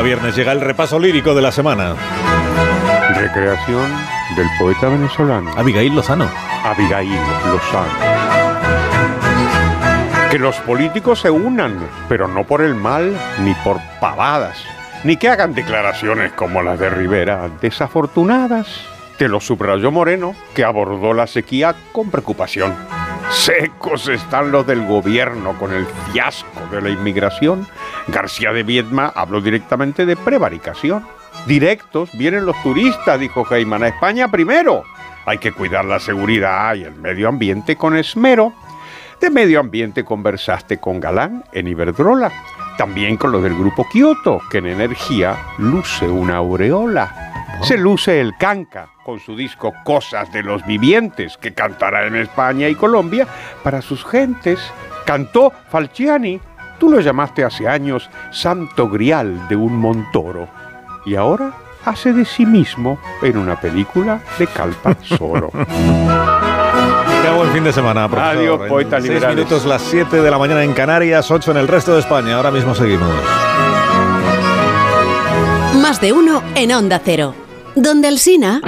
cada viernes llega el repaso lírico de la semana. Recreación del poeta venezolano Abigail Lozano. Abigail Lozano. Que los políticos se unan, pero no por el mal ni por pavadas, ni que hagan declaraciones como las de Rivera, desafortunadas. Te lo subrayó Moreno, que abordó la sequía con preocupación. Secos están los del gobierno con el fiasco de la inmigración. García de Viedma habló directamente de prevaricación. Directos vienen los turistas, dijo Heyman, a España primero. Hay que cuidar la seguridad y el medio ambiente con esmero. De medio ambiente conversaste con Galán en Iberdrola, también con los del grupo Kioto, que en energía luce una aureola. Se luce el canca con su disco Cosas de los Vivientes, que cantará en España y Colombia para sus gentes. Cantó Falciani, tú lo llamaste hace años Santo Grial de un Montoro. Y ahora hace de sí mismo en una película de Calpa Soro. Acabó el fin de semana, profesor. Adiós, poetas En seis liberales. minutos, las 7 de la mañana en Canarias, 8 en el resto de España. Ahora mismo seguimos. Más de uno en Onda Cero. Donde el Sina...